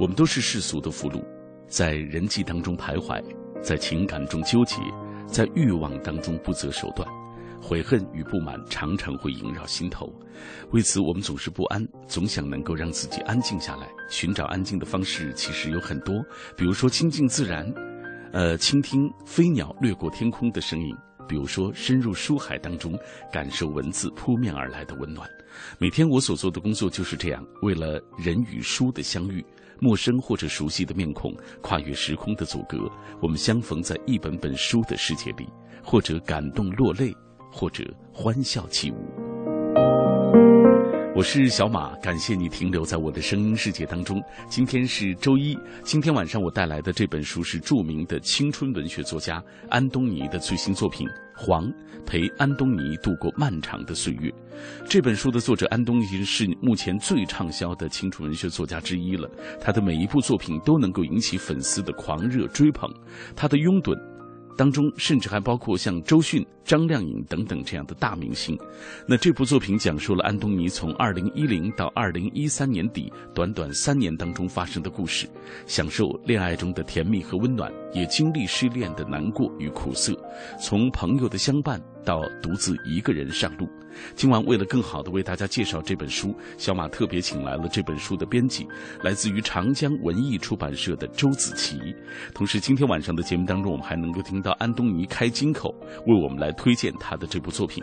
我们都是世俗的俘虏，在人际当中徘徊，在情感中纠结，在欲望当中不择手段，悔恨与不满常常会萦绕心头。为此，我们总是不安，总想能够让自己安静下来。寻找安静的方式其实有很多，比如说亲近自然，呃，倾听飞鸟掠过天空的声音；比如说深入书海当中，感受文字扑面而来的温暖。每天我所做的工作就是这样，为了人与书的相遇。陌生或者熟悉的面孔，跨越时空的阻隔，我们相逢在一本本书的世界里，或者感动落泪，或者欢笑起舞。我是小马，感谢你停留在我的声音世界当中。今天是周一，今天晚上我带来的这本书是著名的青春文学作家安东尼的最新作品《黄》，陪安东尼度过漫长的岁月。这本书的作者安东尼是目前最畅销的清楚文学作家之一了，他的每一部作品都能够引起粉丝的狂热追捧，他的拥趸。当中甚至还包括像周迅、张靓颖等等这样的大明星。那这部作品讲述了安东尼从二零一零到二零一三年底短短三年当中发生的故事，享受恋爱中的甜蜜和温暖，也经历失恋的难过与苦涩，从朋友的相伴到独自一个人上路。今晚为了更好的为大家介绍这本书，小马特别请来了这本书的编辑，来自于长江文艺出版社的周子琪。同时，今天晚上的节目当中，我们还能够听到安东尼开金口，为我们来推荐他的这部作品。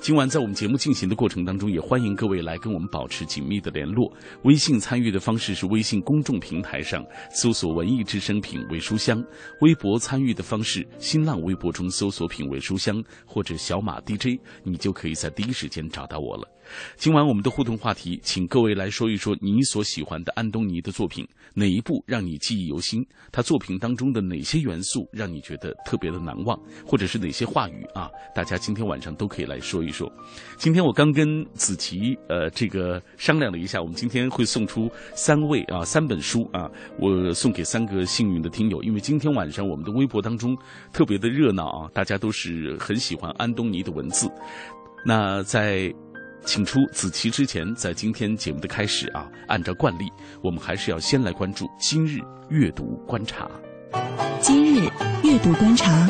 今晚在我们节目进行的过程当中，也欢迎各位来跟我们保持紧密的联络。微信参与的方式是微信公众平台上搜索“文艺之声品味书香”，微博参与的方式，新浪微博中搜索“品味书香”或者“小马 DJ”，你就可以在第一时间找到我了。今晚我们的互动话题，请各位来说一说你所喜欢的安东尼的作品，哪一部让你记忆犹新？他作品当中的哪些元素让你觉得特别的难忘？或者是哪些话语啊？大家今天晚上都可以来说一说。今天我刚跟子琪呃这个商量了一下，我们今天会送出三位啊三本书啊，我送给三个幸运的听友，因为今天晚上我们的微博当中特别的热闹啊，大家都是很喜欢安东尼的文字。那在请出子琪之前，在今天节目的开始啊，按照惯例，我们还是要先来关注今日阅读观察。今日阅读观察。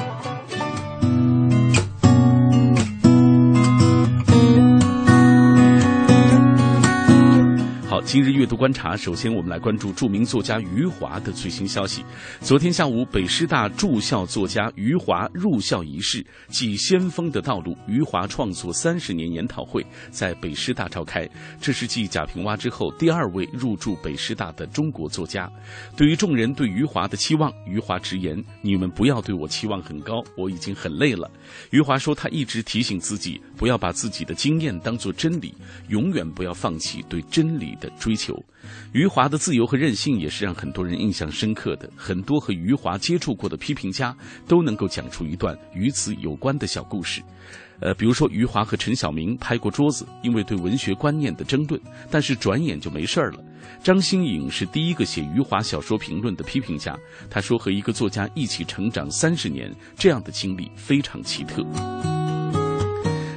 今日阅读观察，首先我们来关注著名作家余华的最新消息。昨天下午，北师大驻校作家余华入校仪式暨先锋的道路余华创作三十年研讨会在北师大召开。这是继贾平凹之后第二位入驻北师大的中国作家。对于众人对余华的期望，余华直言：“你们不要对我期望很高，我已经很累了。”余华说：“他一直提醒自己，不要把自己的经验当作真理，永远不要放弃对真理的。”追求，余华的自由和任性也是让很多人印象深刻的。很多和余华接触过的批评家都能够讲出一段与此有关的小故事。呃，比如说余华和陈晓明拍过桌子，因为对文学观念的争论，但是转眼就没事儿了。张新颖是第一个写余华小说评论的批评家，他说和一个作家一起成长三十年，这样的经历非常奇特。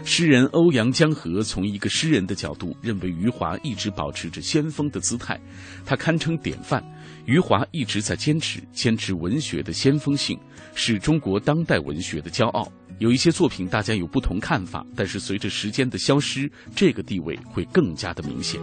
诗人欧阳江河从一个诗人的角度认为，余华一直保持着先锋的姿态，他堪称典范。余华一直在坚持，坚持文学的先锋性，是中国当代文学的骄傲。有一些作品大家有不同看法，但是随着时间的消失，这个地位会更加的明显。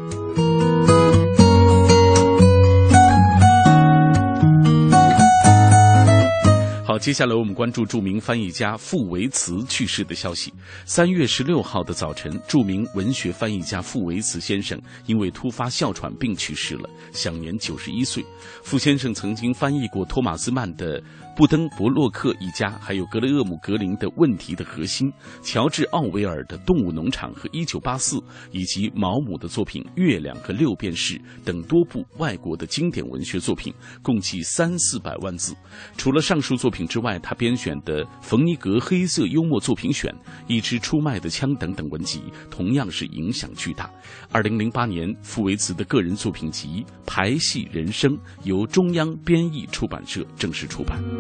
好，接下来我们关注著名翻译家傅维茨去世的消息。三月十六号的早晨，著名文学翻译家傅维茨先生因为突发哮喘病去世了，享年九十一岁。傅先生曾经翻译过托马斯曼的《布登伯洛克一家，还有格雷厄姆格林的《问题的核心》，乔治奥维尔的《动物农场》和《一九八四》，以及毛姆的作品《月亮》和《六便士》等多部外国的经典文学作品，共计三四百万字。除了上述作品之外，他编选的冯尼格黑色幽默作品选、一支出卖的枪等等文集，同样是影响巨大。二零零八年，傅维茨的个人作品集《排戏人生》由中央编译出版社正式出版。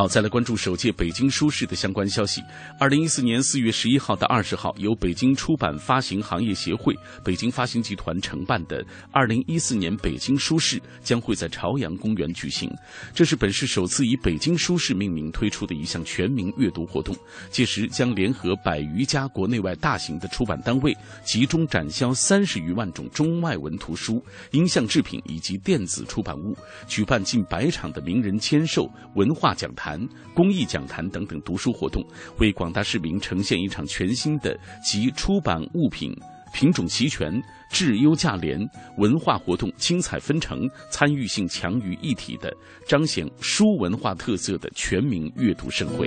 好，再来关注首届北京书市的相关消息。二零一四年四月十一号到二十号，由北京出版发行行业协会、北京发行集团承办的二零一四年北京书市将会在朝阳公园举行。这是本市首次以北京书市命名推出的一项全民阅读活动。届时将联合百余家国内外大型的出版单位，集中展销三十余万种中外文图书、音像制品以及电子出版物，举办近百场的名人签售、文化讲坛。公益讲坛等等读书活动，为广大市民呈现一场全新的集出版物品品种齐全、质优价廉、文化活动精彩纷呈、参与性强于一体的彰显书文化特色的全民阅读盛会。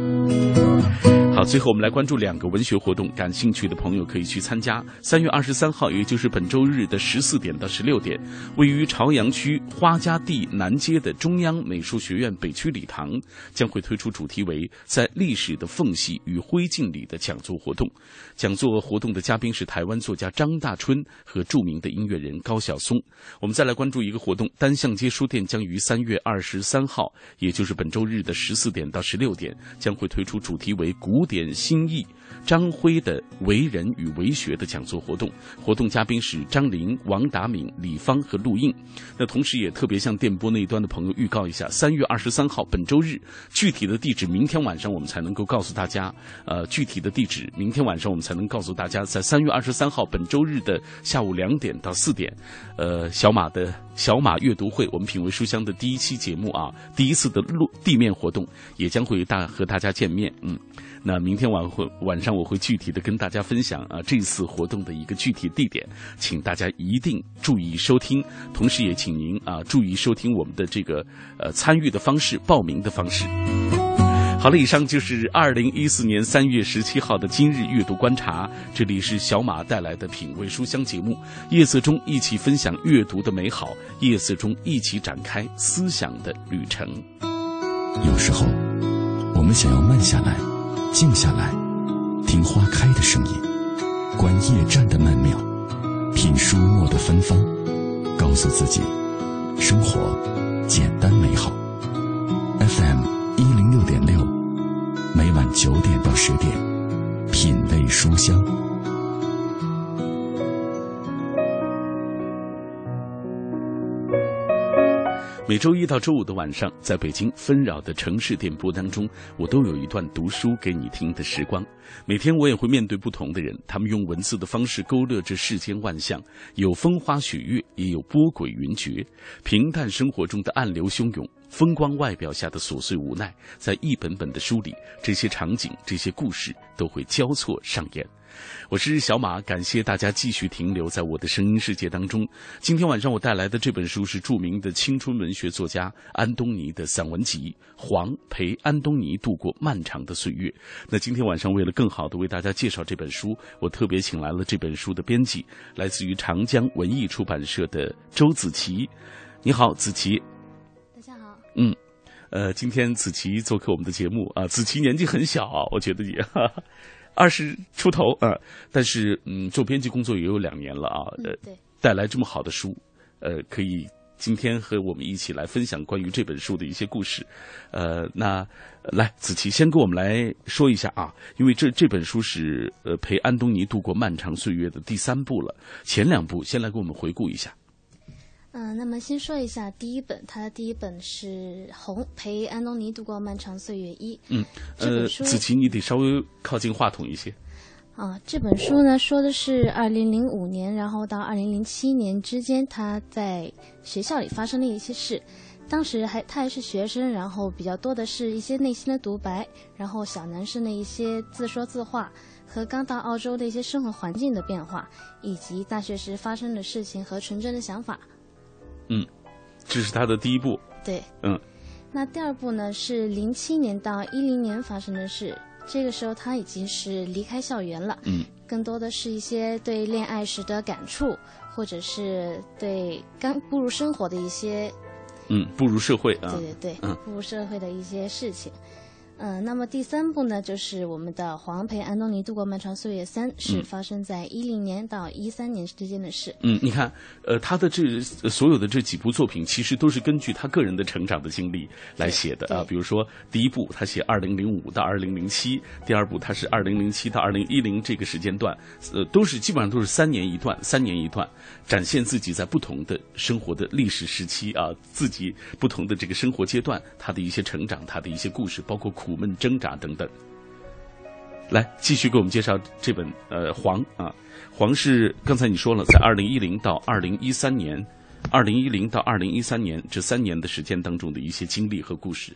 好，最后我们来关注两个文学活动，感兴趣的朋友可以去参加。三月二十三号，也就是本周日的十四点到十六点，位于朝阳区花家地南街的中央美术学院北区礼堂将会推出主题为“在历史的缝隙与灰烬里”的讲座活动。讲座活动的嘉宾是台湾作家张大春和著名的音乐人高晓松。我们再来关注一个活动，单向街书店将于三月二十三号，也就是本周日的十四点到十六点，将会推出主题为“古典新意”张辉的为人与为学的讲座活动。活动嘉宾是张琳、王达敏、李芳和陆印。那同时也特别向电波那一端的朋友预告一下，三月二十三号本周日，具体的地址明天晚上我们才能够告诉大家。呃，具体的地址明天晚上我们。才能告诉大家，在三月二十三号本周日的下午两点到四点，呃，小马的小马阅读会，我们品味书香的第一期节目啊，第一次的路地面活动也将会大和大家见面。嗯，那明天晚会晚上我会具体的跟大家分享啊这次活动的一个具体地点，请大家一定注意收听，同时也请您啊注意收听我们的这个呃参与的方式、报名的方式。好了，以上就是二零一四年三月十七号的今日阅读观察。这里是小马带来的品味书香节目，夜色中一起分享阅读的美好，夜色中一起展开思想的旅程。有时候，我们想要慢下来，静下来，听花开的声音，观夜战的曼妙，品书墨的芬芳，告诉自己，生活简单美好。FM。一零六点六，每晚九点到十点，品味书香。每周一到周五的晚上，在北京纷扰的城市电波当中，我都有一段读书给你听的时光。每天我也会面对不同的人，他们用文字的方式勾勒着世间万象，有风花雪月，也有波诡云谲，平淡生活中的暗流汹涌。风光外表下的琐碎无奈，在一本本的书里，这些场景、这些故事都会交错上演。我是小马，感谢大家继续停留在我的声音世界当中。今天晚上我带来的这本书是著名的青春文学作家安东尼的散文集《黄陪安东尼度过漫长的岁月》。那今天晚上为了更好的为大家介绍这本书，我特别请来了这本书的编辑，来自于长江文艺出版社的周子琪。你好，子琪。嗯，呃，今天子琪做客我们的节目啊，子琪年纪很小啊，我觉得也 二十出头啊，但是嗯，做编辑工作也有两年了啊，呃，带来这么好的书，呃，可以今天和我们一起来分享关于这本书的一些故事，呃，那来子琪先跟我们来说一下啊，因为这这本书是呃陪安东尼度过漫长岁月的第三部了，前两部先来给我们回顾一下。嗯，那么先说一下第一本，他的第一本是《红陪安东尼度过漫长岁月一》。嗯，呃，子琪，你得稍微靠近话筒一些。啊，这本书呢，说的是二零零五年，然后到二零零七年之间，他在学校里发生的一些事。当时还他还是学生，然后比较多的是一些内心的独白，然后小男生的一些自说自话，和刚到澳洲的一些生活环境的变化，以及大学时发生的事情和纯真的想法。嗯，这是他的第一部，对，嗯。那第二部呢是零七年到一零年发生的事，这个时候他已经是离开校园了，嗯，更多的是一些对恋爱时的感触，或者是对刚步入生活的一些，嗯，步入社会啊，对对对，嗯，步入社会的一些事情。嗯，那么第三部呢，就是我们的黄培安东尼度过漫长岁月三，是发生在一零年到一三年之间的事。嗯，你看，呃，他的这所有的这几部作品，其实都是根据他个人的成长的经历来写的啊。比如说，第一部他写二零零五到二零零七，第二部他是二零零七到二零一零这个时间段，呃，都是基本上都是三年一段，三年一段，展现自己在不同的生活的历史时期啊，自己不同的这个生活阶段，他的一些成长，他的一些故事，包括苦。苦闷挣扎等等，来继续给我们介绍这本呃黄啊黄是刚才你说了，在二零一零到二零一三年，二零一零到二零一三年这三年的时间当中的一些经历和故事。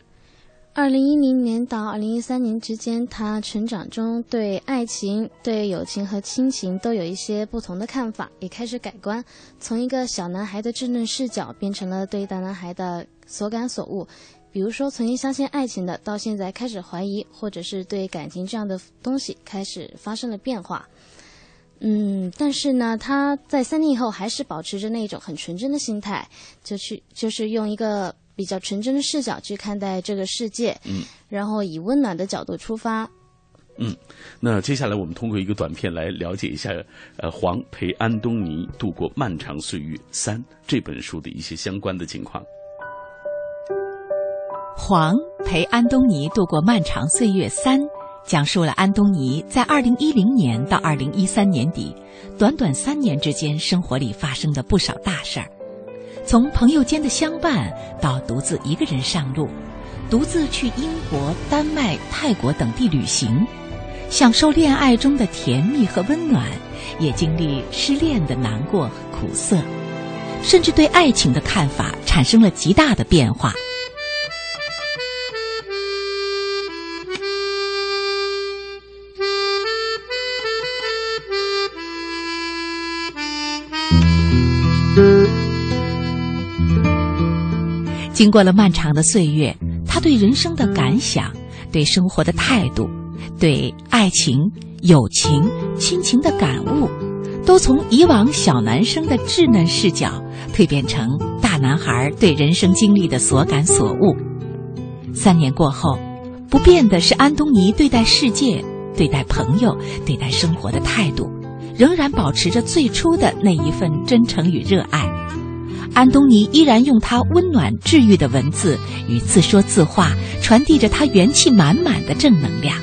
二零一零年到二零一三年之间，他成长中对爱情、对友情和亲情都有一些不同的看法，也开始改观，从一个小男孩的稚嫩视角变成了对大男孩的所感所悟。比如说，曾经相信爱情的，到现在开始怀疑，或者是对感情这样的东西开始发生了变化。嗯，但是呢，他在三年以后还是保持着那种很纯真的心态，就去就是用一个比较纯真的视角去看待这个世界。嗯，然后以温暖的角度出发。嗯，那接下来我们通过一个短片来了解一下，呃，黄陪安东尼度过漫长岁月三这本书的一些相关的情况。黄陪安东尼度过漫长岁月三，讲述了安东尼在二零一零年到二零一三年底，短短三年之间生活里发生的不少大事儿，从朋友间的相伴到独自一个人上路，独自去英国、丹麦、泰国等地旅行，享受恋爱中的甜蜜和温暖，也经历失恋的难过和苦涩，甚至对爱情的看法产生了极大的变化。经过了漫长的岁月，他对人生的感想、对生活的态度、对爱情、友情、亲情的感悟，都从以往小男生的稚嫩视角蜕变成大男孩对人生经历的所感所悟。三年过后，不变的是安东尼对待世界、对待朋友、对待生活的态度，仍然保持着最初的那一份真诚与热爱。安东尼依然用他温暖治愈的文字与自说自话，传递着他元气满满的正能量，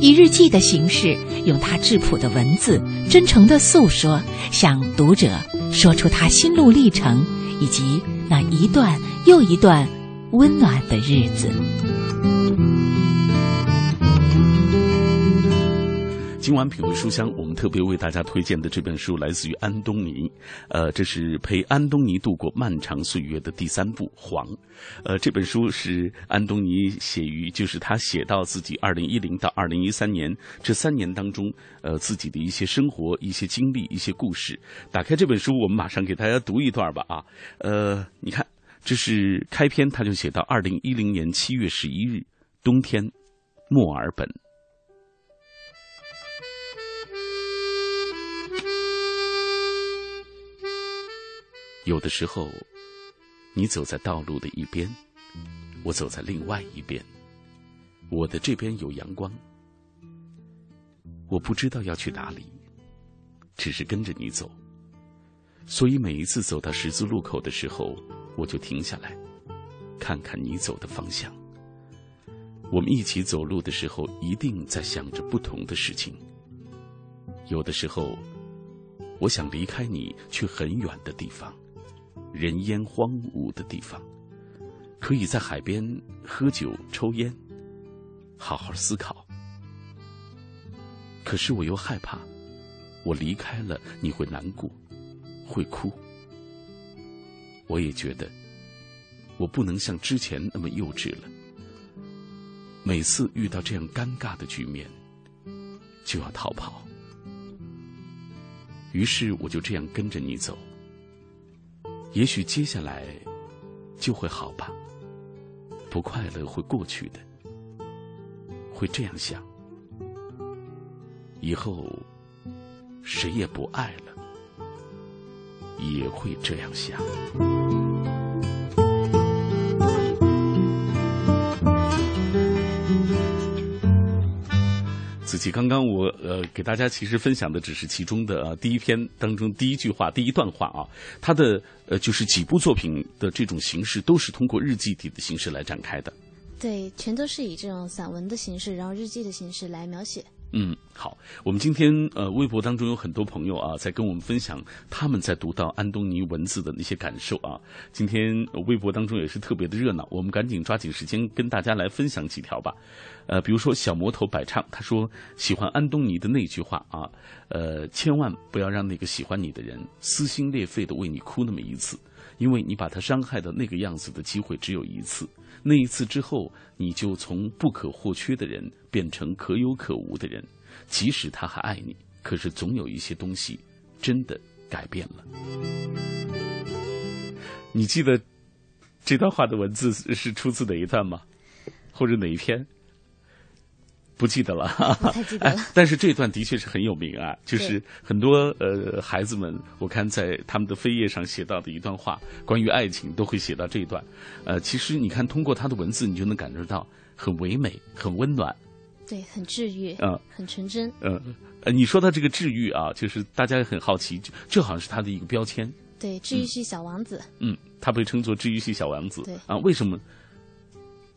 以日记的形式，用他质朴的文字，真诚的诉说，向读者说出他心路历程以及那一段又一段温暖的日子。今晚品味书香，我们特别为大家推荐的这本书来自于安东尼，呃，这是陪安东尼度过漫长岁月的第三部《黄》，呃，这本书是安东尼写于，就是他写到自己二零一零到二零一三年这三年当中，呃，自己的一些生活、一些经历、一些故事。打开这本书，我们马上给大家读一段吧，啊，呃，你看，这是开篇，他就写到二零一零年七月十一日，冬天，墨尔本。有的时候，你走在道路的一边，我走在另外一边。我的这边有阳光，我不知道要去哪里，只是跟着你走。所以每一次走到十字路口的时候，我就停下来，看看你走的方向。我们一起走路的时候，一定在想着不同的事情。有的时候，我想离开你，去很远的地方。人烟荒芜的地方，可以在海边喝酒、抽烟，好好思考。可是我又害怕，我离开了你会难过，会哭。我也觉得，我不能像之前那么幼稚了。每次遇到这样尴尬的局面，就要逃跑。于是我就这样跟着你走。也许接下来就会好吧。不快乐会过去的，会这样想。以后谁也不爱了，也会这样想。刚刚我呃给大家其实分享的只是其中的第一篇当中第一句话第一段话啊，他的呃就是几部作品的这种形式都是通过日记体的形式来展开的。对，全都是以这种散文的形式，然后日记的形式来描写。嗯，好，我们今天呃微博当中有很多朋友啊，在跟我们分享他们在读到安东尼文字的那些感受啊。今天微博当中也是特别的热闹，我们赶紧抓紧时间跟大家来分享几条吧。呃，比如说小魔头百唱，他说喜欢安东尼的那句话啊，呃，千万不要让那个喜欢你的人撕心裂肺的为你哭那么一次，因为你把他伤害的那个样子的机会只有一次。那一次之后，你就从不可或缺的人变成可有可无的人。即使他还爱你，可是总有一些东西真的改变了。你记得这段话的文字是出自哪一段吗？或者哪一篇？不记得了，不太记得了。但是这段的确是很有名啊，就是很多呃孩子们，我看在他们的扉页上写到的一段话，关于爱情都会写到这一段。呃，其实你看，通过他的文字，你就能感受到很唯美、很温暖，对，很治愈，嗯，很纯真。嗯，呃，你说到这个治愈啊，就是大家很好奇，这好像是他的一个标签。对，治愈系小王子。嗯，他被称作治愈系小王子。对啊，为什么？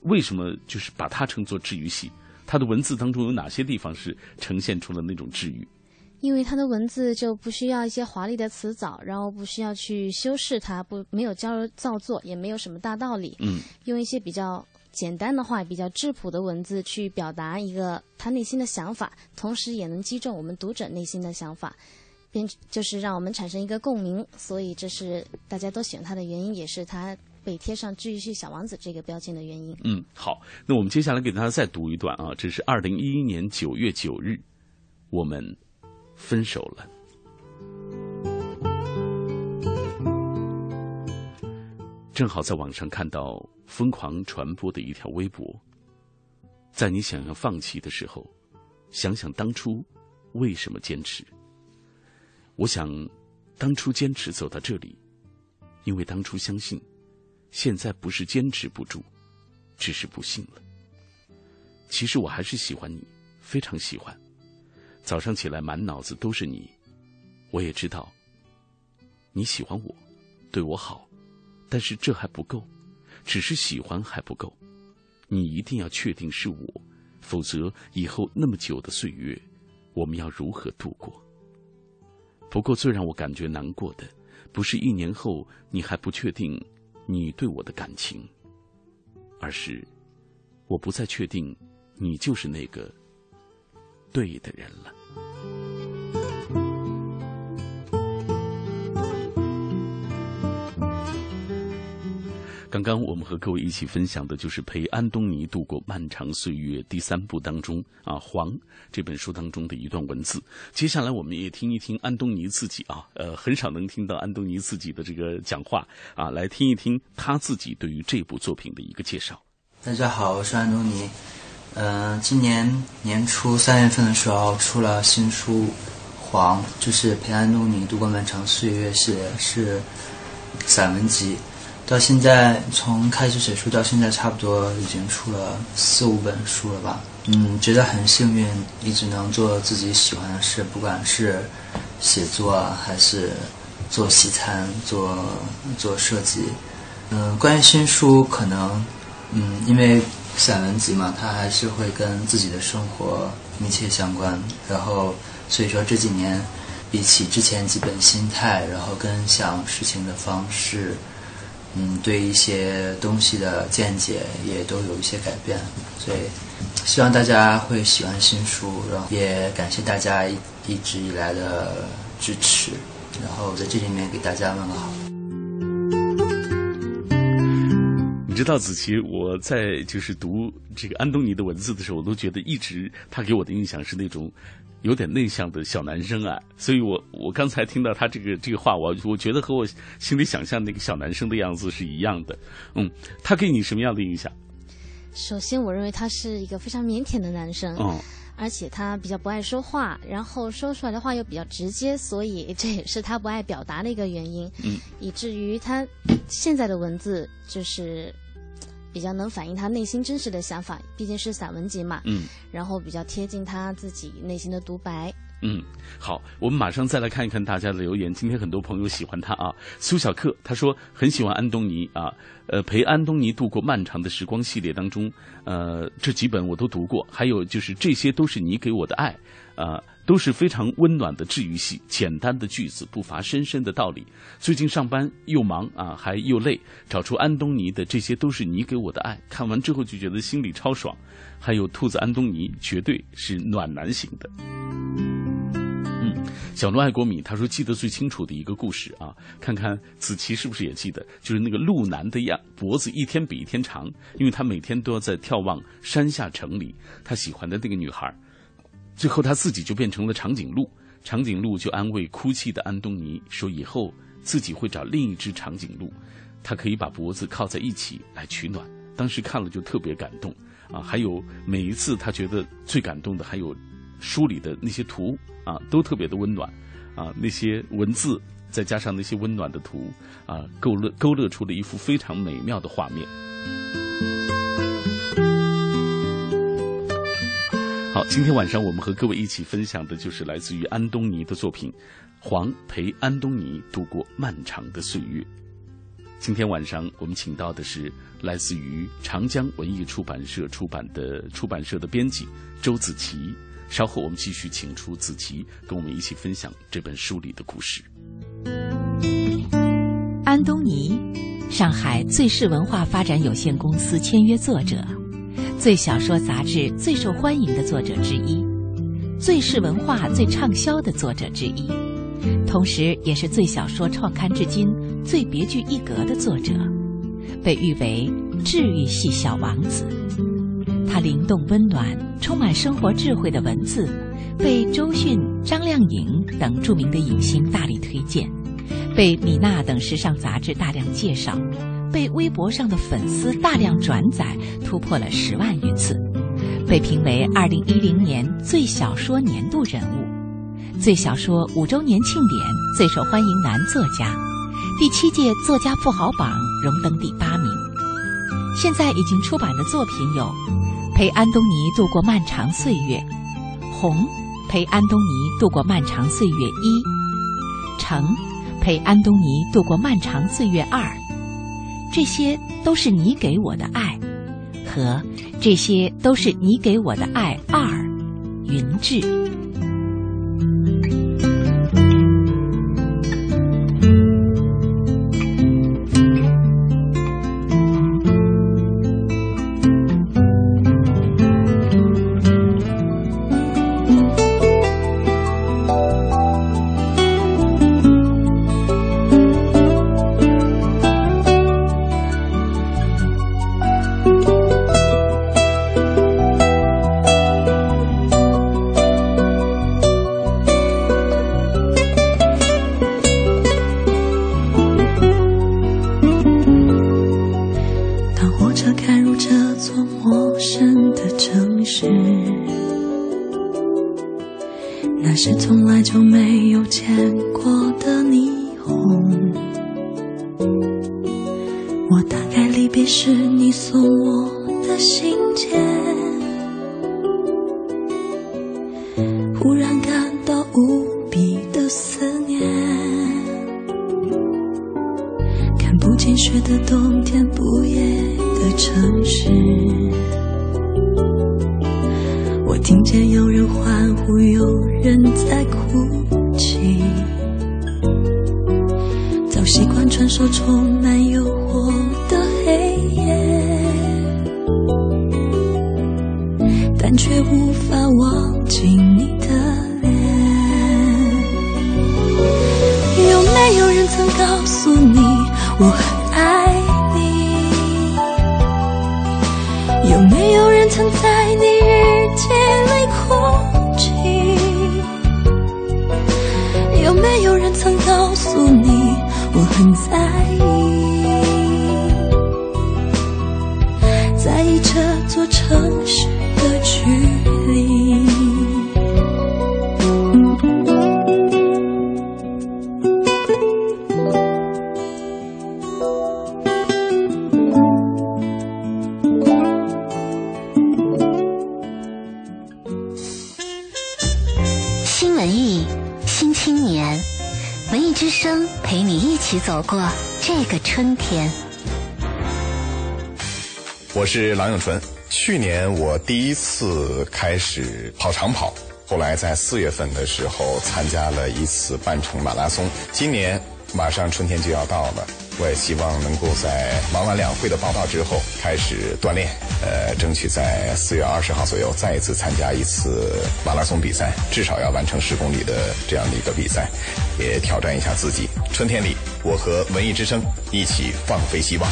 为什么就是把他称作治愈系？他的文字当中有哪些地方是呈现出了那种治愈？因为他的文字就不需要一些华丽的词藻，然后不需要去修饰它，不没有矫揉造作，也没有什么大道理。嗯，用一些比较简单的话、比较质朴的文字去表达一个他内心的想法，同时也能击中我们读者内心的想法，并就是让我们产生一个共鸣。所以这是大家都喜欢他的原因，也是他被贴上“治愈系小王子”这个标签的原因。嗯，好，那我们接下来给大家再读一段啊，这是二零一一年九月九日，我们分手了。正好在网上看到疯狂传播的一条微博，在你想要放弃的时候，想想当初为什么坚持。我想，当初坚持走到这里，因为当初相信。现在不是坚持不住，只是不幸了。其实我还是喜欢你，非常喜欢。早上起来满脑子都是你，我也知道你喜欢我，对我好，但是这还不够，只是喜欢还不够。你一定要确定是我，否则以后那么久的岁月，我们要如何度过？不过最让我感觉难过的，不是一年后你还不确定。你对我的感情，而是我不再确定你就是那个对的人了。刚刚我们和各位一起分享的就是陪安东尼度过漫长岁月第三部当中啊《黄》这本书当中的一段文字。接下来我们也听一听安东尼自己啊，呃，很少能听到安东尼自己的这个讲话啊，来听一听他自己对于这部作品的一个介绍。大家好，我是安东尼。嗯、今年年初三月份的时候出了新书《黄》，就是陪安东尼度过漫长岁月系列，是散文集。到现在，从开始写书到现在，差不多已经出了四五本书了吧。嗯，觉得很幸运，一直能做自己喜欢的事，不管是写作啊，还是做西餐、做做设计。嗯，关于新书，可能嗯，因为散文集嘛，它还是会跟自己的生活密切相关。然后，所以说这几年，比起之前几本心态，然后跟想事情的方式。嗯，对一些东西的见解也都有一些改变，所以希望大家会喜欢新书，然后也感谢大家一直以来的支持，然后在这里面给大家问个好。你知道子琪，我在就是读这个安东尼的文字的时候，我都觉得一直他给我的印象是那种有点内向的小男生啊。所以我我刚才听到他这个这个话，我我觉得和我心里想象那个小男生的样子是一样的。嗯，他给你什么样的印象？首先我认为他是一个非常腼腆的男生。嗯。而且他比较不爱说话，然后说出来的话又比较直接，所以这也是他不爱表达的一个原因。嗯，以至于他现在的文字就是比较能反映他内心真实的想法，毕竟是散文集嘛。嗯，然后比较贴近他自己内心的独白。嗯，好，我们马上再来看一看大家的留言。今天很多朋友喜欢他啊，苏小克他说很喜欢安东尼啊，呃，陪安东尼度过漫长的时光系列当中，呃，这几本我都读过，还有就是这些都是你给我的爱，啊，都是非常温暖的治愈系，简单的句子不乏深深的道理。最近上班又忙啊，还又累，找出安东尼的这些都是你给我的爱，看完之后就觉得心里超爽。还有兔子安东尼绝对是暖男型的。嗯小鹿爱国米他说记得最清楚的一个故事啊，看看子琪是不是也记得，就是那个鹿男的样脖子一天比一天长，因为他每天都要在眺望山下城里他喜欢的那个女孩，最后他自己就变成了长颈鹿，长颈鹿就安慰哭泣的安东尼说以后自己会找另一只长颈鹿，他可以把脖子靠在一起来取暖。当时看了就特别感动啊，还有每一次他觉得最感动的还有。书里的那些图啊，都特别的温暖，啊，那些文字再加上那些温暖的图啊，勾勒勾勒出了一幅非常美妙的画面。好，今天晚上我们和各位一起分享的就是来自于安东尼的作品《黄陪安东尼度过漫长的岁月》。今天晚上我们请到的是来自于长江文艺出版社出版的出版社的编辑周子琪。稍后我们继续请出子琪，跟我们一起分享这本书里的故事。安东尼，上海最世文化发展有限公司签约作者，最小说杂志最受欢迎的作者之一，最是文化最畅销的作者之一，同时也是最小说创刊至今最别具一格的作者，被誉为治愈系小王子。他灵动温暖、充满生活智慧的文字，被周迅、张靓颖等著名的影星大力推荐，被米娜等时尚杂志大量介绍，被微博上的粉丝大量转载，突破了十万余次，被评为二零一零年最小说年度人物，最小说五周年庆典最受欢迎男作家，第七届作家富豪榜荣登第八名。现在已经出版的作品有。陪安东尼度过漫长岁月，红陪安东尼度过漫长岁月一，橙陪安东尼度过漫长岁月二，这些都是你给我的爱，和这些都是你给我的爱二，云志。那是从来就没有见过的霓虹我打开离别时你送我的信件生陪你一起走过这个春天。我是郎永淳。去年我第一次开始跑长跑，后来在四月份的时候参加了一次半程马拉松。今年马上春天就要到了，我也希望能够在忙完两会的报道之后开始锻炼，呃，争取在四月二十号左右再一次参加一次马拉松比赛，至少要完成十公里的这样的一个比赛，也挑战一下自己。春天里，我和文艺之声一起放飞希望。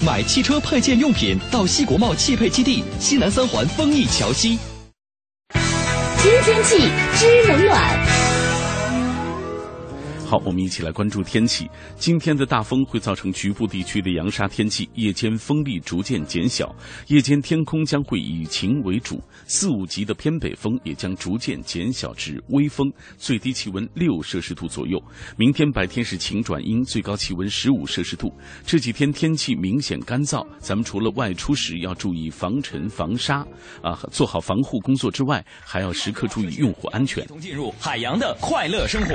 买汽车配件用品到西国贸汽配基地西南三环丰益桥西。知天气知冷暖。好，我们一起来关注天气。今天的大风会造成局部地区的扬沙天气，夜间风力逐渐减小，夜间天空将会以晴为主，四五级的偏北风也将逐渐减小至微风，最低气温六摄氏度左右。明天白天是晴转阴，最高气温十五摄氏度。这几天天气明显干燥，咱们除了外出时要注意防尘防沙啊，做好防护工作之外，还要时刻注意用户安全。进入海洋的快乐生活。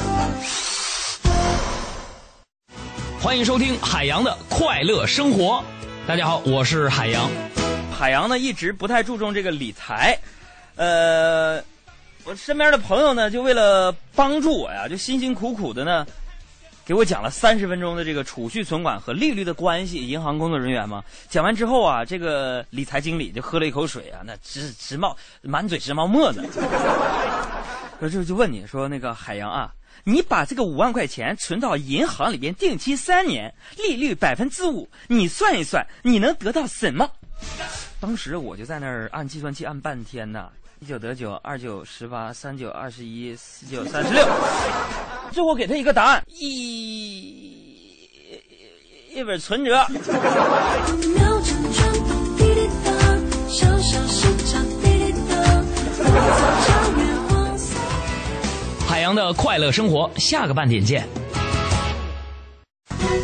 欢迎收听海洋的快乐生活。大家好，我是海洋。海洋呢一直不太注重这个理财，呃，我身边的朋友呢就为了帮助我呀，就辛辛苦苦的呢给我讲了三十分钟的这个储蓄存款和利率的关系。银行工作人员嘛，讲完之后啊，这个理财经理就喝了一口水啊，那直直冒满嘴直冒沫子。我 就就问你说那个海洋啊。你把这个五万块钱存到银行里边，定期三年，利率百分之五，你算一算，你能得到什么？当时我就在那儿按计算器按半天呢，一九得九，二九十八，三九二十一，四九三十六，最后给他一个答案，一一本存折。海洋的快乐生活，下个半点见。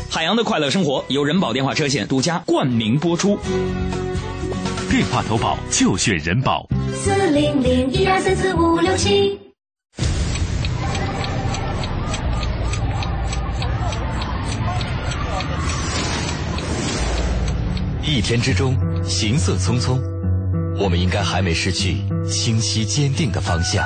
海洋的快乐生活由人保电话车险独家冠名播出。电话投保就选人保。四零零一二三四五六七。一天之中，行色匆匆，我们应该还没失去清晰坚定的方向。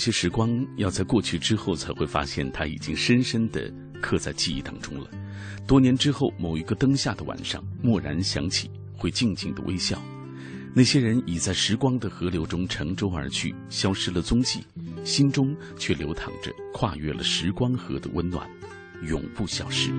些时光要在过去之后才会发现，它已经深深地刻在记忆当中了。多年之后，某一个灯下的晚上，蓦然想起，会静静的微笑。那些人已在时光的河流中乘舟而去，消失了踪迹，心中却流淌着跨越了时光河的温暖，永不消失。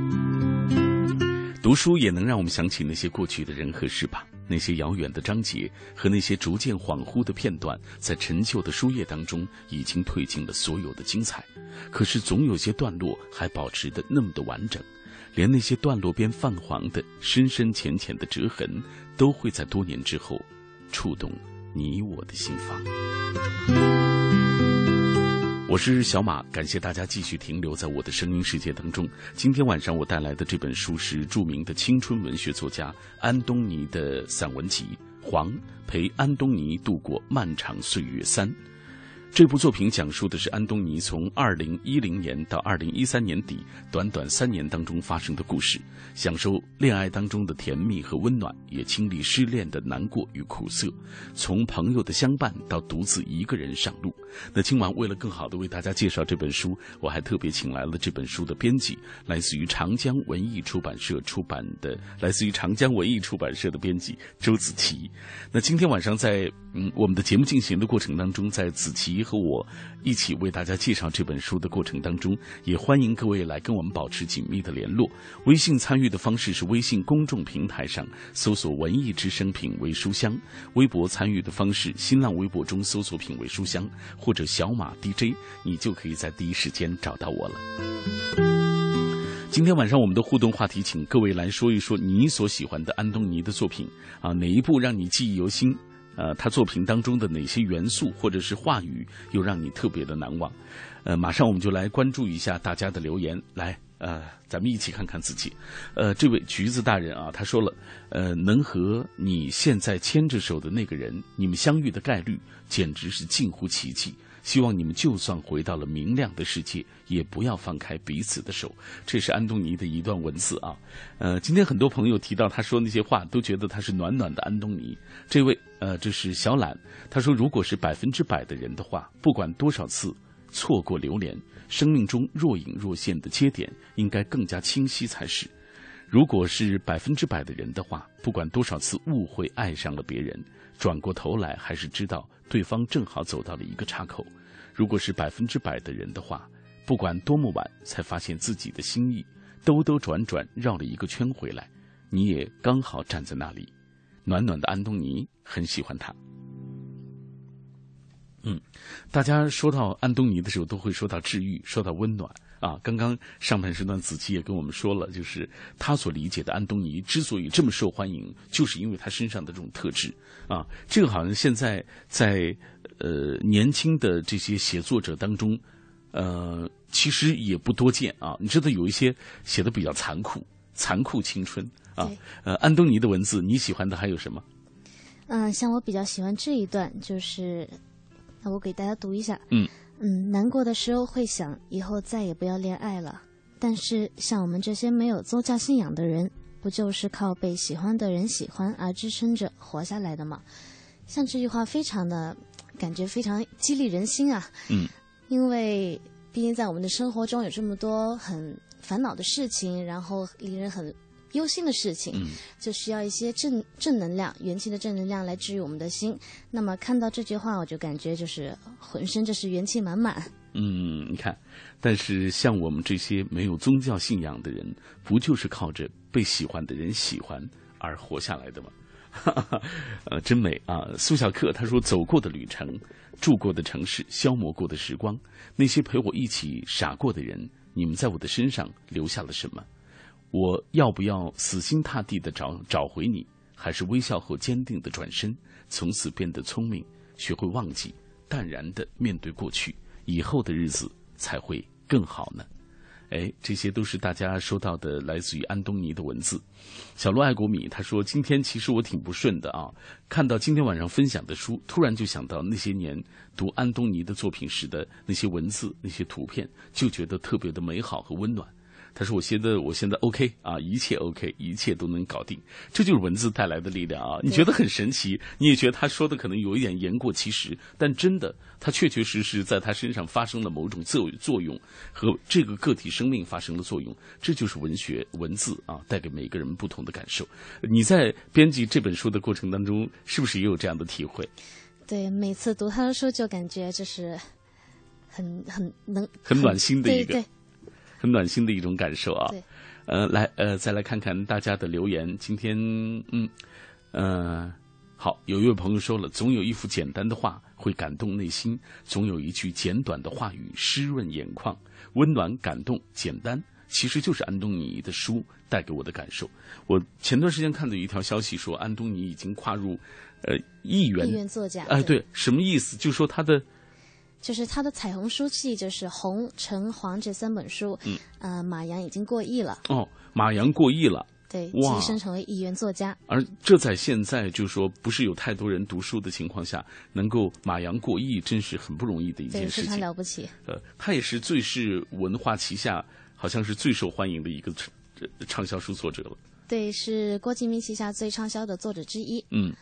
读书也能让我们想起那些过去的人和事吧。那些遥远的章节和那些逐渐恍惚的片段，在陈旧的书页当中已经褪尽了所有的精彩。可是总有些段落还保持得那么的完整，连那些段落边泛黄的深深浅浅的折痕，都会在多年之后触动你我的心房。我是小马，感谢大家继续停留在我的声音世界当中。今天晚上我带来的这本书是著名的青春文学作家安东尼的散文集《黄陪安东尼度过漫长岁月三》。这部作品讲述的是安东尼从二零一零年到二零一三年底短短三年当中发生的故事，享受恋爱当中的甜蜜和温暖，也经历失恋的难过与苦涩，从朋友的相伴到独自一个人上路。那今晚为了更好的为大家介绍这本书，我还特别请来了这本书的编辑，来自于长江文艺出版社出版的，来自于长江文艺出版社的编辑周子琪。那今天晚上在嗯我们的节目进行的过程当中，在子琪。和我一起为大家介绍这本书的过程当中，也欢迎各位来跟我们保持紧密的联络。微信参与的方式是微信公众平台上搜索“文艺之声品味书香”，微博参与的方式，新浪微博中搜索“品味书香”或者“小马 DJ”，你就可以在第一时间找到我了。今天晚上我们的互动话题，请各位来说一说你所喜欢的安东尼的作品啊，哪一部让你记忆犹新？呃，他作品当中的哪些元素或者是话语又让你特别的难忘？呃，马上我们就来关注一下大家的留言。来，呃，咱们一起看看自己。呃，这位橘子大人啊，他说了，呃，能和你现在牵着手的那个人，你们相遇的概率简直是近乎奇迹。希望你们就算回到了明亮的世界，也不要放开彼此的手。这是安东尼的一段文字啊。呃，今天很多朋友提到他说那些话，都觉得他是暖暖的安东尼。这位呃，这是小懒，他说，如果是百分之百的人的话，不管多少次错过流连，生命中若隐若现的接点应该更加清晰才是。如果是百分之百的人的话，不管多少次误会爱上了别人。转过头来，还是知道对方正好走到了一个岔口。如果是百分之百的人的话，不管多么晚才发现自己的心意，兜兜转转绕了一个圈回来，你也刚好站在那里。暖暖的安东尼很喜欢他。嗯，大家说到安东尼的时候，都会说到治愈，说到温暖。啊，刚刚上半时段子琪也跟我们说了，就是他所理解的安东尼之所以这么受欢迎，就是因为他身上的这种特质啊。这个好像现在在呃年轻的这些写作者当中，呃，其实也不多见啊。你知道有一些写的比较残酷，残酷青春啊。呃，安东尼的文字你喜欢的还有什么？嗯，像我比较喜欢这一段，就是那我给大家读一下。嗯。嗯，难过的时候会想以后再也不要恋爱了。但是像我们这些没有宗教信仰的人，不就是靠被喜欢的人喜欢而支撑着活下来的吗？像这句话，非常的感觉非常激励人心啊。嗯，因为毕竟在我们的生活中有这么多很烦恼的事情，然后令人很。忧心的事情，就需要一些正正能量、元气的正能量来治愈我们的心。那么看到这句话，我就感觉就是浑身就是元气满满。嗯，你看，但是像我们这些没有宗教信仰的人，不就是靠着被喜欢的人喜欢而活下来的吗？哈 哈呃，真美啊！苏小克他说：“走过的旅程，住过的城市，消磨过的时光，那些陪我一起傻过的人，你们在我的身上留下了什么？”我要不要死心塌地的找找回你，还是微笑后坚定的转身，从此变得聪明，学会忘记，淡然的面对过去，以后的日子才会更好呢？哎，这些都是大家收到的来自于安东尼的文字。小鹿爱国米他说：“今天其实我挺不顺的啊，看到今天晚上分享的书，突然就想到那些年读安东尼的作品时的那些文字、那些图片，就觉得特别的美好和温暖。”他说：“我现在我现在 OK 啊，一切 OK，一切都能搞定。这就是文字带来的力量啊！你觉得很神奇，你也觉得他说的可能有一点言过其实，但真的，他确确实实在他身上发生了某种作作用，和这个个体生命发生了作用。这就是文学文字啊，带给每个人不同的感受。你在编辑这本书的过程当中，是不是也有这样的体会？对，每次读他的书就感觉就是很很能很暖心的一个。”很暖心的一种感受啊，呃，来，呃，再来看看大家的留言。今天，嗯，呃，好，有一位朋友说了，总有一幅简单的画会感动内心，总有一句简短的话语湿润眼眶，温暖、感动、简单，其实就是安东尼的书带给我的感受。我前段时间看到一条消息说，安东尼已经跨入，呃，亿元亿元作家。哎，对，什么意思？就说他的。就是他的彩虹书系，就是红、橙、黄这三本书，嗯，呃，马洋已经过亿了。哦，马洋过亿了。对，晋升成为亿元作家。而这在现在就是说，不是有太多人读书的情况下，能够马洋过亿，真是很不容易的一件事情。非常了不起。呃，他也是最是文化旗下好像是最受欢迎的一个畅销书作者了。对，是郭敬明旗下最畅销的作者之一。嗯，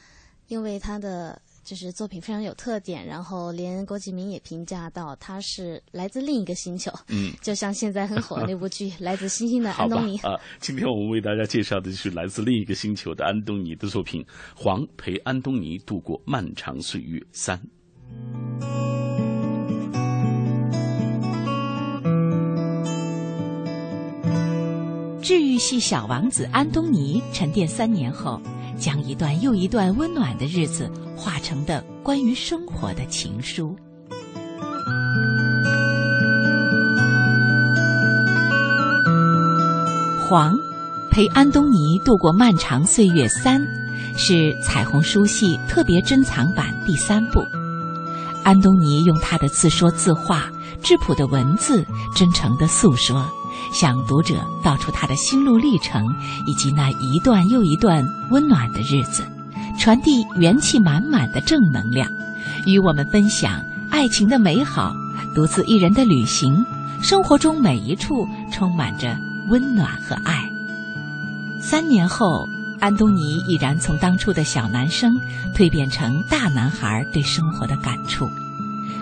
因为他的。就是作品非常有特点，然后连郭敬明也评价到他是来自另一个星球，嗯，就像现在很火的那部剧《来自星星的 安东尼》啊。今天我们为大家介绍的就是来自另一个星球的安东尼的作品《黄陪安东尼度过漫长岁月三》。治愈系小王子安东尼沉淀三年后。将一段又一段温暖的日子化成的关于生活的情书。黄陪安东尼度过漫长岁月三，是彩虹书系特别珍藏版第三部。安东尼用他的自说自话、质朴的文字，真诚的诉说。向读者道出他的心路历程，以及那一段又一段温暖的日子，传递元气满满的正能量，与我们分享爱情的美好，独自一人的旅行，生活中每一处充满着温暖和爱。三年后，安东尼已然从当初的小男生蜕变成大男孩，对生活的感触，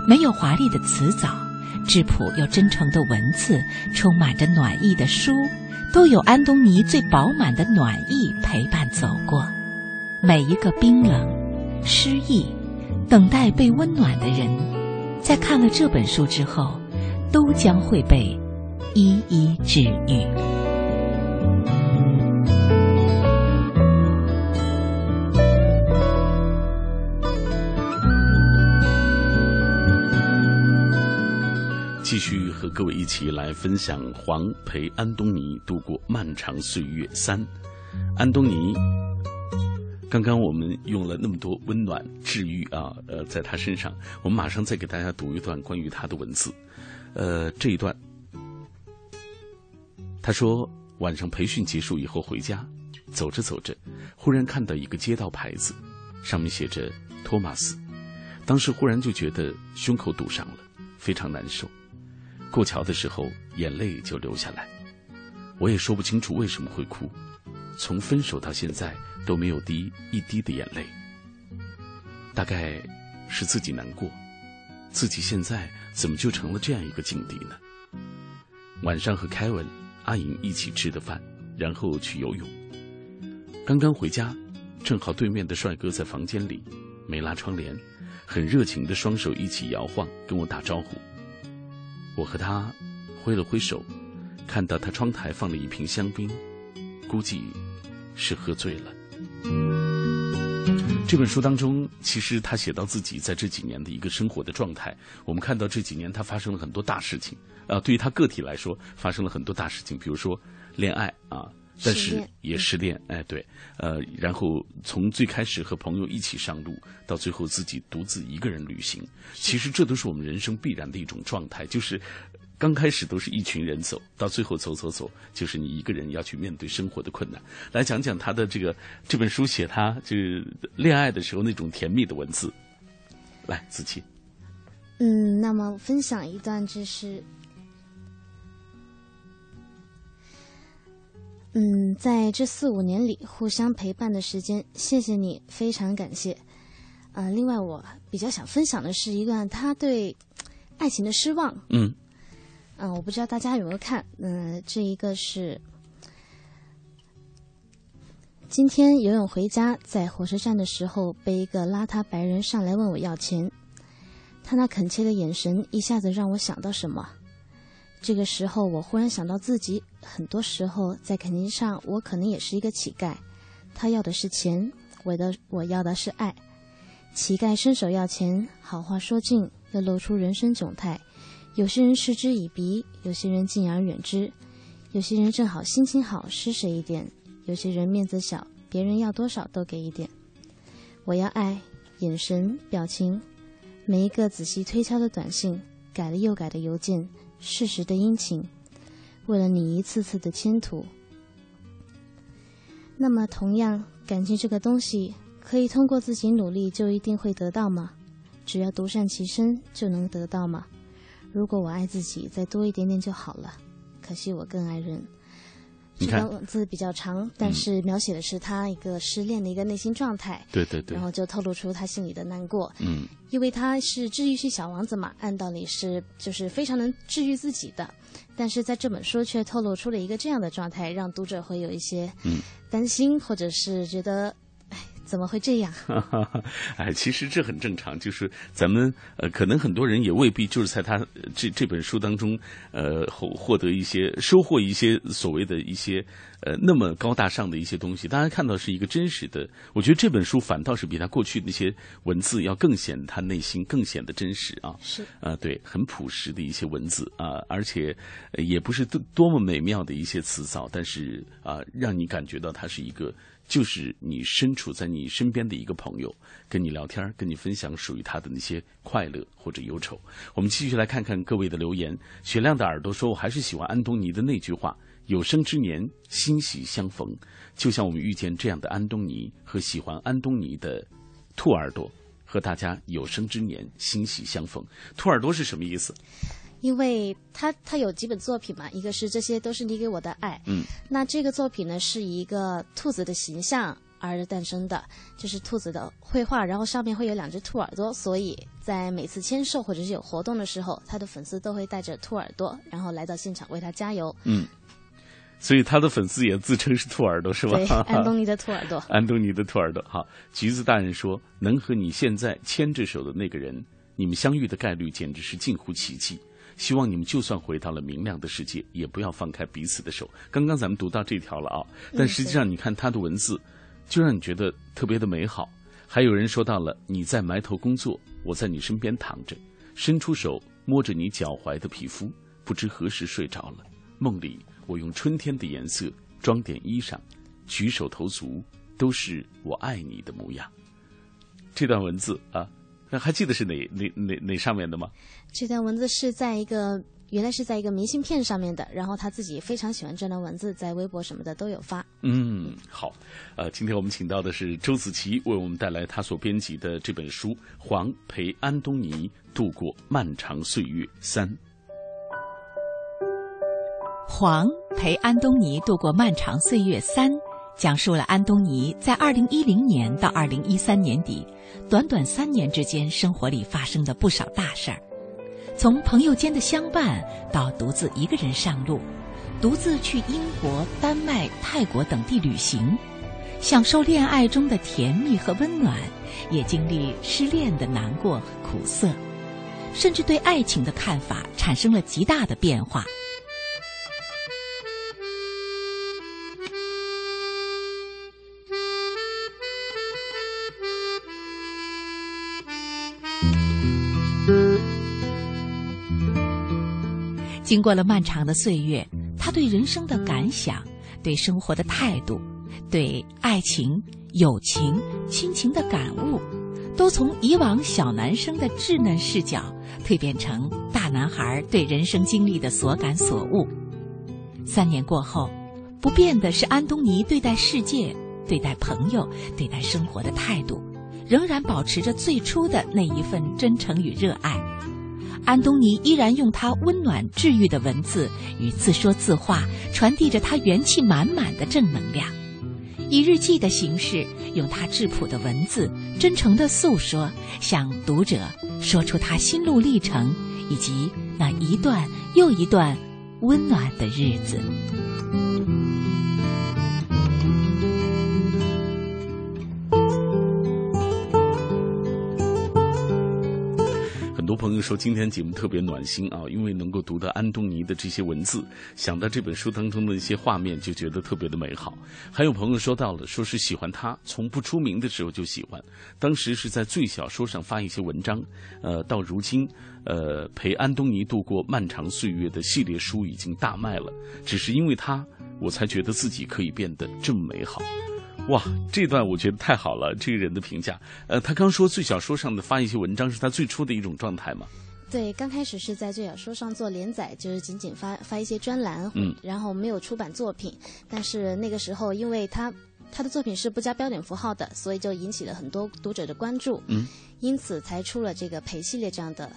没有华丽的辞藻。质朴又真诚的文字，充满着暖意的书，都有安东尼最饱满的暖意陪伴走过。每一个冰冷、失意、等待被温暖的人，在看了这本书之后，都将会被一一治愈。继续和各位一起来分享《黄陪安东尼度过漫长岁月三》。安东尼，刚刚我们用了那么多温暖治愈啊，呃，在他身上，我们马上再给大家读一段关于他的文字。呃，这一段，他说晚上培训结束以后回家，走着走着，忽然看到一个街道牌子，上面写着托马斯，当时忽然就觉得胸口堵上了，非常难受。过桥的时候，眼泪就流下来。我也说不清楚为什么会哭，从分手到现在都没有滴一滴的眼泪。大概是自己难过，自己现在怎么就成了这样一个境地呢？晚上和凯文、阿颖一起吃的饭，然后去游泳。刚刚回家，正好对面的帅哥在房间里，没拉窗帘，很热情的双手一起摇晃，跟我打招呼。我和他挥了挥手，看到他窗台放了一瓶香槟，估计是喝醉了。这本书当中，其实他写到自己在这几年的一个生活的状态。我们看到这几年他发生了很多大事情，啊，对于他个体来说发生了很多大事情，比如说恋爱啊。但是也失恋，哎，对，呃，然后从最开始和朋友一起上路，到最后自己独自一个人旅行，其实这都是我们人生必然的一种状态。就是刚开始都是一群人走，到最后走走走，就是你一个人要去面对生活的困难。来讲讲他的这个这本书写他就是恋爱的时候那种甜蜜的文字。来，子琪。嗯，那么分享一段就是。嗯，在这四五年里互相陪伴的时间，谢谢你，非常感谢。呃，另外我比较想分享的是一段他对爱情的失望。嗯，嗯，我不知道大家有没有看。嗯，这一个是今天游泳回家，在火车站的时候，被一个邋遢白人上来问我要钱，他那恳切的眼神一下子让我想到什么。这个时候，我忽然想到自己，很多时候在肯尼上，我可能也是一个乞丐。他要的是钱，我的我要的是爱。乞丐伸手要钱，好话说尽，又露出人生窘态。有些人嗤之以鼻，有些人敬而远之，有些人正好心情好，施舍一点；有些人面子小，别人要多少都给一点。我要爱，眼神、表情，每一个仔细推敲的短信，改了又改的邮件，适时的殷勤，为了你一次次的迁徒。那么，同样，感情这个东西，可以通过自己努力就一定会得到吗？只要独善其身就能得到吗？如果我爱自己再多一点点就好了，可惜我更爱人。这段文字比较长，但是描写的是他一个失恋的一个内心状态。对对对。然后就透露出他心里的难过。嗯。因为他是治愈系小王子嘛，按道理是就是非常能治愈自己的，但是在这本书却透露出了一个这样的状态，让读者会有一些担心，或者是觉得。怎么会这样？哎，其实这很正常，就是咱们呃，可能很多人也未必就是在他这这本书当中，呃，获获得一些收获一些所谓的一些呃那么高大上的一些东西。大家看到是一个真实的，我觉得这本书反倒是比他过去那些文字要更显他内心更显得真实啊。是啊，对，很朴实的一些文字啊，而且也不是多多么美妙的一些词藻，但是啊，让你感觉到它是一个。就是你身处在你身边的一个朋友，跟你聊天，跟你分享属于他的那些快乐或者忧愁。我们继续来看看各位的留言。雪亮的耳朵说：“我还是喜欢安东尼的那句话，有生之年欣喜相逢。就像我们遇见这样的安东尼和喜欢安东尼的兔耳朵，和大家有生之年欣喜相逢。兔耳朵是什么意思？”因为他他有几本作品嘛，一个是这些都是你给我的爱，嗯，那这个作品呢是一个兔子的形象而诞生的，就是兔子的绘画，然后上面会有两只兔耳朵，所以在每次签售或者是有活动的时候，他的粉丝都会带着兔耳朵，然后来到现场为他加油，嗯，所以他的粉丝也自称是兔耳朵是吧？对，安东尼的兔耳朵，安东尼的兔耳朵。好，橘子大人说，能和你现在牵着手的那个人，你们相遇的概率简直是近乎奇迹。希望你们就算回到了明亮的世界，也不要放开彼此的手。刚刚咱们读到这条了啊，但实际上你看他的文字，就让你觉得特别的美好。还有人说到了你在埋头工作，我在你身边躺着，伸出手摸着你脚踝的皮肤，不知何时睡着了。梦里我用春天的颜色装点衣裳，举手投足都是我爱你的模样。这段文字啊。那还记得是哪哪哪哪上面的吗？这段文字是在一个原来是在一个明信片上面的，然后他自己非常喜欢这段文字，在微博什么的都有发。嗯，好，呃，今天我们请到的是周子琪，为我们带来他所编辑的这本书《黄陪安东尼度过漫长岁月三》。黄陪安东尼度过漫长岁月三。讲述了安东尼在二零一零年到二零一三年底，短短三年之间生活里发生的不少大事儿，从朋友间的相伴到独自一个人上路，独自去英国、丹麦、泰国等地旅行，享受恋爱中的甜蜜和温暖，也经历失恋的难过和苦涩，甚至对爱情的看法产生了极大的变化。经过了漫长的岁月，他对人生的感想、对生活的态度、对爱情、友情、亲情的感悟，都从以往小男生的稚嫩视角蜕变成大男孩对人生经历的所感所悟。三年过后，不变的是安东尼对待世界、对待朋友、对待生活的态度，仍然保持着最初的那一份真诚与热爱。安东尼依然用他温暖治愈的文字与自说自话，传递着他元气满满的正能量，以日记的形式，用他质朴的文字，真诚的诉说，向读者说出他心路历程以及那一段又一段温暖的日子。朋友说今天节目特别暖心啊，因为能够读到安东尼的这些文字，想到这本书当中的一些画面，就觉得特别的美好。还有朋友说到了，说是喜欢他，从不出名的时候就喜欢，当时是在最小说上发一些文章，呃，到如今，呃，陪安东尼度过漫长岁月的系列书已经大卖了，只是因为他，我才觉得自己可以变得这么美好。哇，这段我觉得太好了，这个人的评价。呃，他刚说最小说上的发一些文章是他最初的一种状态嘛？对，刚开始是在最小说上做连载，就是仅仅发发一些专栏，嗯，然后没有出版作品。但是那个时候，因为他他的作品是不加标点符号的，所以就引起了很多读者的关注，嗯，因此才出了这个陪系列这样的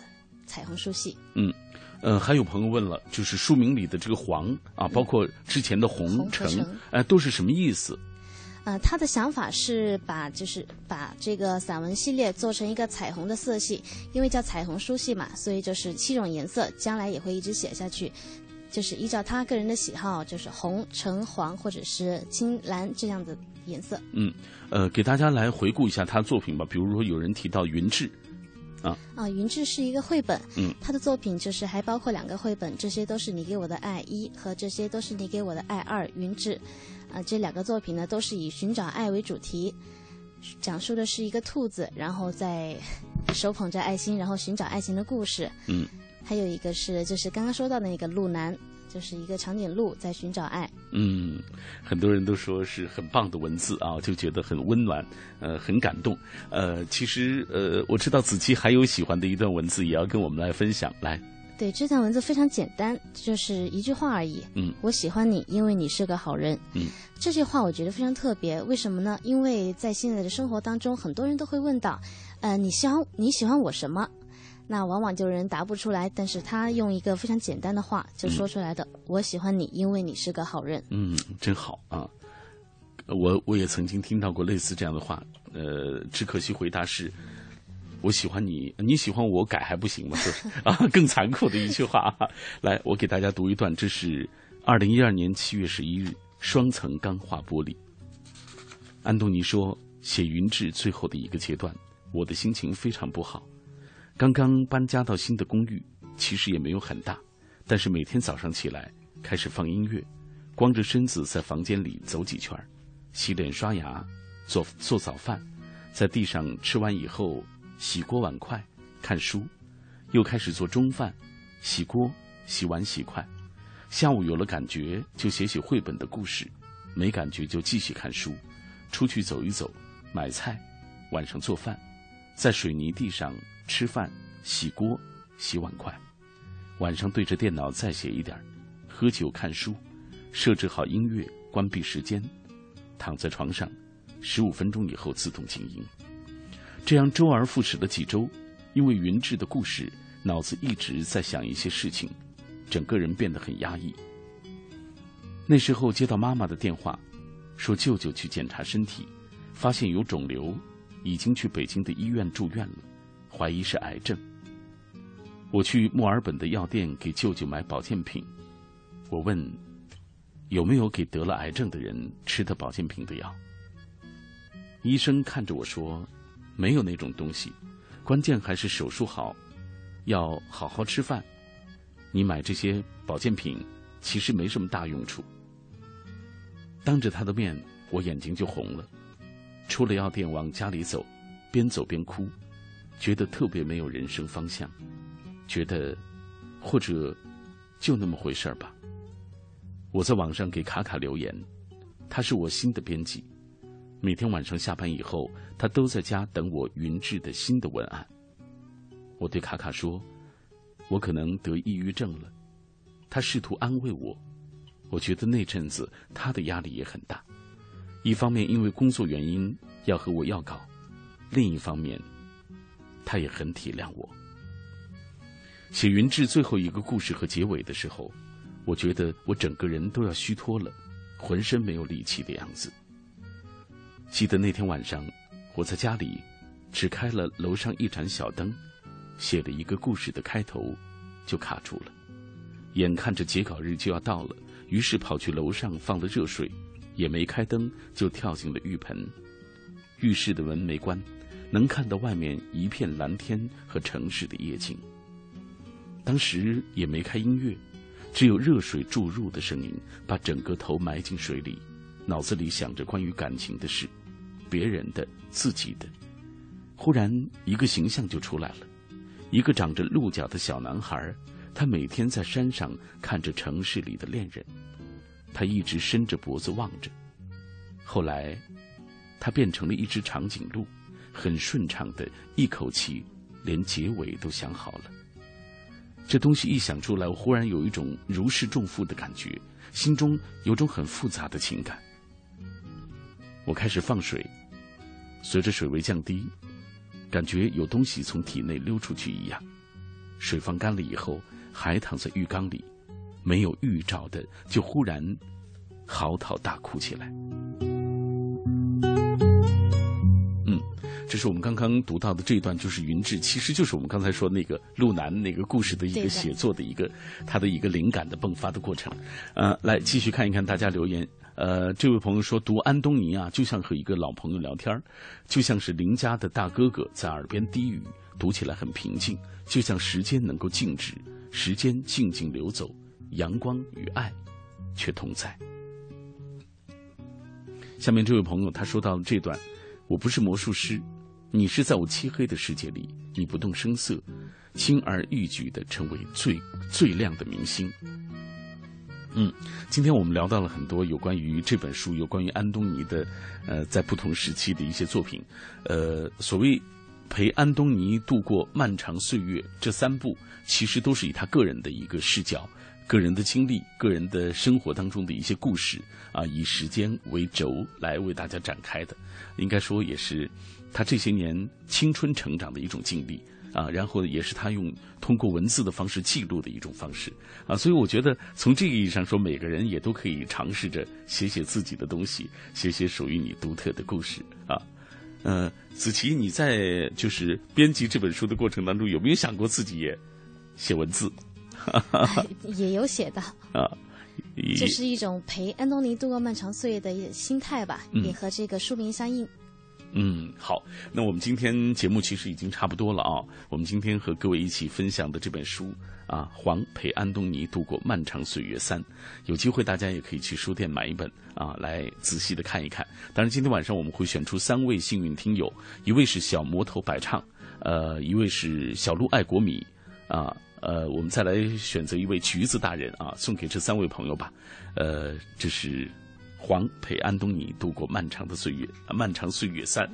彩虹书系。嗯，呃，还有朋友问了，就是书名里的这个黄啊，包括之前的红红橙橙，哎，都是什么意思？呃，他的想法是把就是把这个散文系列做成一个彩虹的色系，因为叫彩虹书系嘛，所以就是七种颜色，将来也会一直写下去。就是依照他个人的喜好，就是红、橙、黄或者是青蓝这样的颜色。嗯，呃，给大家来回顾一下他的作品吧。比如说，有人提到云志，啊，啊，云志是一个绘本，嗯，他的作品就是还包括两个绘本，这些都是你给我的爱一和这些都是你给我的爱二。云志，啊，这两个作品呢都是以寻找爱为主题，讲述的是一个兔子，然后在手捧着爱心，然后寻找爱情的故事。嗯，还有一个是就是刚刚说到的那个鹿男，就是一个长颈鹿在寻找爱。嗯，很多人都说是很棒的文字啊，就觉得很温暖，呃，很感动。呃，其实呃，我知道子期还有喜欢的一段文字，也要跟我们来分享。来，对，这段文字非常简单，就是一句话而已。嗯，我喜欢你，因为你是个好人。嗯，这句话我觉得非常特别，为什么呢？因为在现在的生活当中，很多人都会问到，呃，你喜欢你喜欢我什么？那往往就有人答不出来，但是他用一个非常简单的话就说出来的：我喜欢你，因为你是个好人。嗯，真好啊！我我也曾经听到过类似这样的话，呃，只可惜回答是。我喜欢你，你喜欢我，改还不行吗？啊？更残酷的一句话。来，我给大家读一段，这是二零一二年七月十一日，双层钢化玻璃。安东尼说：“写《云志》最后的一个阶段，我的心情非常不好。刚刚搬家到新的公寓，其实也没有很大，但是每天早上起来开始放音乐，光着身子在房间里走几圈，洗脸刷牙，做做早饭，在地上吃完以后。”洗锅碗筷，看书，又开始做中饭，洗锅、洗碗、洗筷。下午有了感觉，就写写绘本的故事；没感觉就继续看书。出去走一走，买菜，晚上做饭，在水泥地上吃饭、洗锅、洗碗筷。晚上对着电脑再写一点喝酒、看书，设置好音乐，关闭时间，躺在床上，十五分钟以后自动静音。这样周而复始了几周，因为云志的故事，脑子一直在想一些事情，整个人变得很压抑。那时候接到妈妈的电话，说舅舅去检查身体，发现有肿瘤，已经去北京的医院住院了，怀疑是癌症。我去墨尔本的药店给舅舅买保健品，我问有没有给得了癌症的人吃的保健品的药。医生看着我说。没有那种东西，关键还是手术好，要好好吃饭。你买这些保健品，其实没什么大用处。当着他的面，我眼睛就红了。出了药店，往家里走，边走边哭，觉得特别没有人生方向，觉得或者就那么回事儿吧。我在网上给卡卡留言，他是我新的编辑。每天晚上下班以后，他都在家等我云志的新的文案。我对卡卡说：“我可能得抑郁症了。”他试图安慰我。我觉得那阵子他的压力也很大，一方面因为工作原因要和我要稿，另一方面他也很体谅我。写云志最后一个故事和结尾的时候，我觉得我整个人都要虚脱了，浑身没有力气的样子。记得那天晚上，我在家里只开了楼上一盏小灯，写了一个故事的开头，就卡住了。眼看着截稿日就要到了，于是跑去楼上放了热水，也没开灯就跳进了浴盆。浴室的门没关，能看到外面一片蓝天和城市的夜景。当时也没开音乐，只有热水注入的声音，把整个头埋进水里，脑子里想着关于感情的事，别人的、自己的。忽然，一个形象就出来了，一个长着鹿角的小男孩。他每天在山上看着城市里的恋人，他一直伸着脖子望着。后来，他变成了一只长颈鹿，很顺畅的一口气，连结尾都想好了。这东西一想出来，我忽然有一种如释重负的感觉，心中有种很复杂的情感。我开始放水，随着水位降低，感觉有东西从体内溜出去一样。水放干了以后。还躺在浴缸里，没有预兆的就忽然嚎啕大哭起来。嗯，这是我们刚刚读到的这一段，就是云志，其实就是我们刚才说那个路南那个故事的一个写作的一个他的一个灵感的迸发的过程。呃，来继续看一看大家留言。呃，这位朋友说读安东尼啊，就像和一个老朋友聊天就像是邻家的大哥哥在耳边低语，读起来很平静，就像时间能够静止。时间静静流走，阳光与爱却同在。下面这位朋友他说到了这段：“我不是魔术师，你是在我漆黑的世界里，你不动声色，轻而易举的成为最最亮的明星。”嗯，今天我们聊到了很多有关于这本书、有关于安东尼的，呃，在不同时期的一些作品，呃，所谓。陪安东尼度过漫长岁月，这三部其实都是以他个人的一个视角、个人的经历、个人的生活当中的一些故事啊，以时间为轴来为大家展开的。应该说，也是他这些年青春成长的一种经历啊。然后也是他用通过文字的方式记录的一种方式啊。所以我觉得，从这个意义上说，每个人也都可以尝试着写写自己的东西，写写属于你独特的故事啊。嗯，子琪，你在就是编辑这本书的过程当中，有没有想过自己也写文字？也有写的啊，这是一种陪安东尼度过漫长岁月的心态吧，也和这个书名相应。嗯，好，那我们今天节目其实已经差不多了啊。我们今天和各位一起分享的这本书啊，《黄陪安东尼度过漫长岁月三》，有机会大家也可以去书店买一本啊，来仔细的看一看。当然，今天晚上我们会选出三位幸运听友，一位是小魔头百唱，呃，一位是小鹿爱国米，啊，呃，我们再来选择一位橘子大人啊，送给这三位朋友吧。呃，这是。黄陪安东尼度过漫长的岁月，漫长岁月三。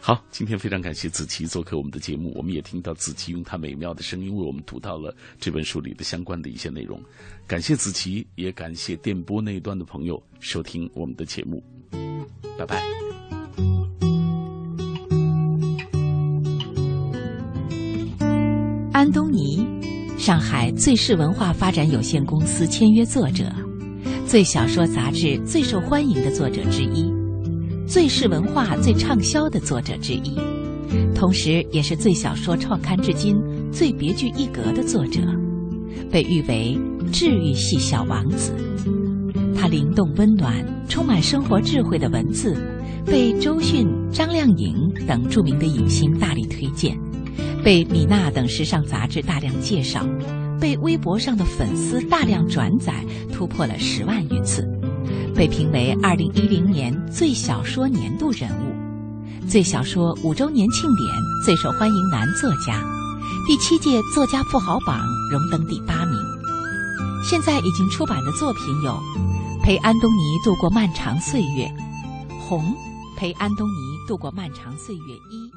好，今天非常感谢子琪做客我们的节目，我们也听到子琪用他美妙的声音为我们读到了这本书里的相关的一些内容。感谢子琪，也感谢电波那一端的朋友收听我们的节目。拜拜。安东尼，上海最世文化发展有限公司签约作者。《最小说》杂志最受欢迎的作者之一，《最是文化》最畅销的作者之一，同时也是《最小说》创刊至今最别具一格的作者，被誉为“治愈系小王子”。他灵动温暖、充满生活智慧的文字，被周迅、张靓颖等著名的影星大力推荐，被米娜等时尚杂志大量介绍。被微博上的粉丝大量转载，突破了十万余次，被评为二零一零年最小说年度人物，最小说五周年庆典最受欢迎男作家，第七届作家富豪榜荣登第八名。现在已经出版的作品有《陪安东尼度过漫长岁月》，《红陪安东尼度过漫长岁月一》。